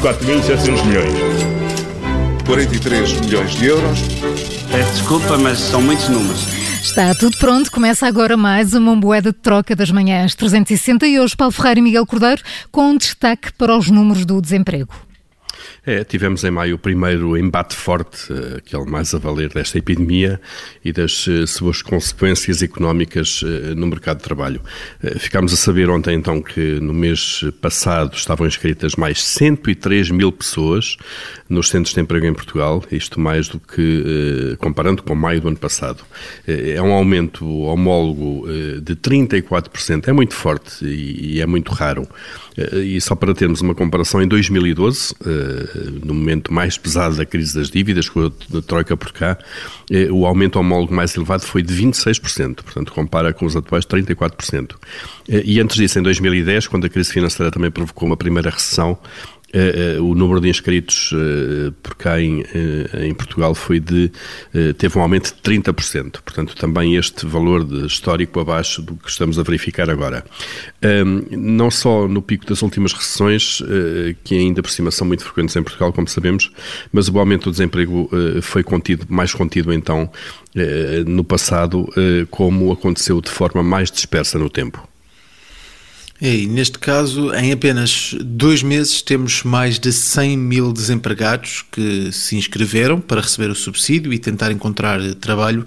4.700 milhões. 43 milhões de euros. Peço desculpa, mas são muitos números. Está tudo pronto, começa agora mais uma moeda de troca das manhãs 360 e hoje Paulo Ferreira e Miguel Cordeiro com um destaque para os números do desemprego. É, tivemos em maio o primeiro embate forte, eh, aquele mais a valer desta epidemia e das eh, suas consequências económicas eh, no mercado de trabalho. Ficámos a saber ontem então que no mês passado estavam inscritas mais 103 mil pessoas nos centros de emprego em Portugal, isto mais do que comparando com maio do ano passado. É um aumento homólogo de 34%, é muito forte e é muito raro. E só para termos uma comparação, em 2012 no momento mais pesado da crise das dívidas, com a Troika por cá, eh, o aumento homólogo mais elevado foi de 26%, portanto, compara com os atuais 34%. Eh, e antes disso, em 2010, quando a crise financeira também provocou uma primeira recessão, Uh, uh, o número de inscritos uh, por cá em, Portugal foi de teve um aumento de 30%, portanto também este valor histórico abaixo do que estamos a verificar agora. Não só no pico das últimas recessões, que ainda por cima são muito frequentes em Portugal, como sabemos, mas o aumento do desemprego foi contido, mais contido então no passado, como aconteceu de forma mais dispersa no tempo. E neste caso, em apenas dois meses, temos mais de 100 mil desempregados que se inscreveram para receber o subsídio e tentar encontrar trabalho.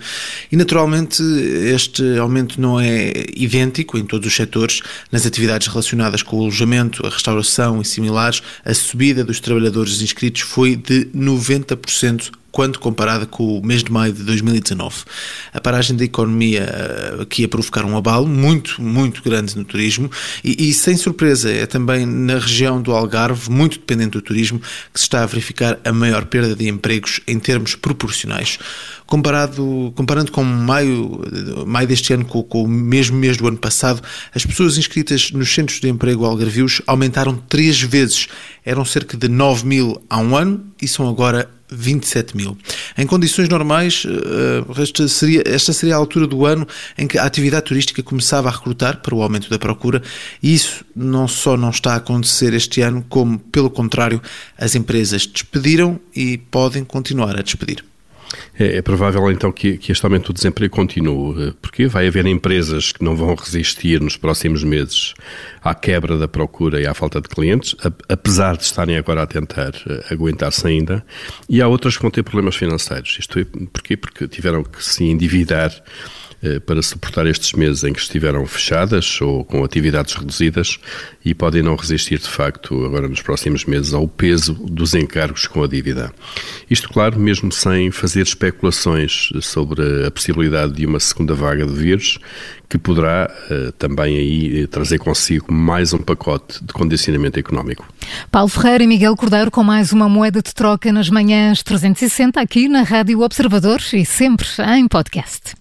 E naturalmente, este aumento não é idêntico em todos os setores. Nas atividades relacionadas com o alojamento, a restauração e similares, a subida dos trabalhadores inscritos foi de 90% quando comparada com o mês de maio de 2019. A paragem da economia eh, aqui a provocar um abalo muito, muito grande no turismo e, e, sem surpresa, é também na região do Algarve, muito dependente do turismo, que se está a verificar a maior perda de empregos em termos proporcionais. Comparado, comparando com maio, maio deste ano com, com o mesmo mês do ano passado, as pessoas inscritas nos centros de emprego algarvios aumentaram três vezes. Eram cerca de 9 mil há um ano e são agora 27 mil. Em condições normais, eh, esta seria, esta seria a altura do ano em que a atividade turística começava a recrutar para o aumento da procura e isso não só não está a acontecer este ano, como, pelo contrário, as empresas despediram e podem continuar a despedir. É, é, provável então que, que, este aumento do desemprego continue, eh, porque vai haver empresas que não vão resistir nos próximos meses à quebra da procura e à falta de clientes, apesar de estarem agora a tentar eh, aguentar-se ainda, e há outras que vão ter problemas financeiros. Isto é, porquê? Porque tiveram que se endividar para suportar estes meses em que estiveram fechadas ou com atividades reduzidas e podem não resistir, de facto, agora nos próximos meses, ao peso dos encargos com a dívida. Isto, claro, mesmo sem fazer especulações sobre a possibilidade de uma segunda vaga de vírus, que poderá uh, também aí trazer consigo mais um pacote de condicionamento económico. Paulo Ferreira e Miguel Cordeiro com mais uma moeda de troca nas manhãs 360 aqui na Rádio Observador e sempre em podcast.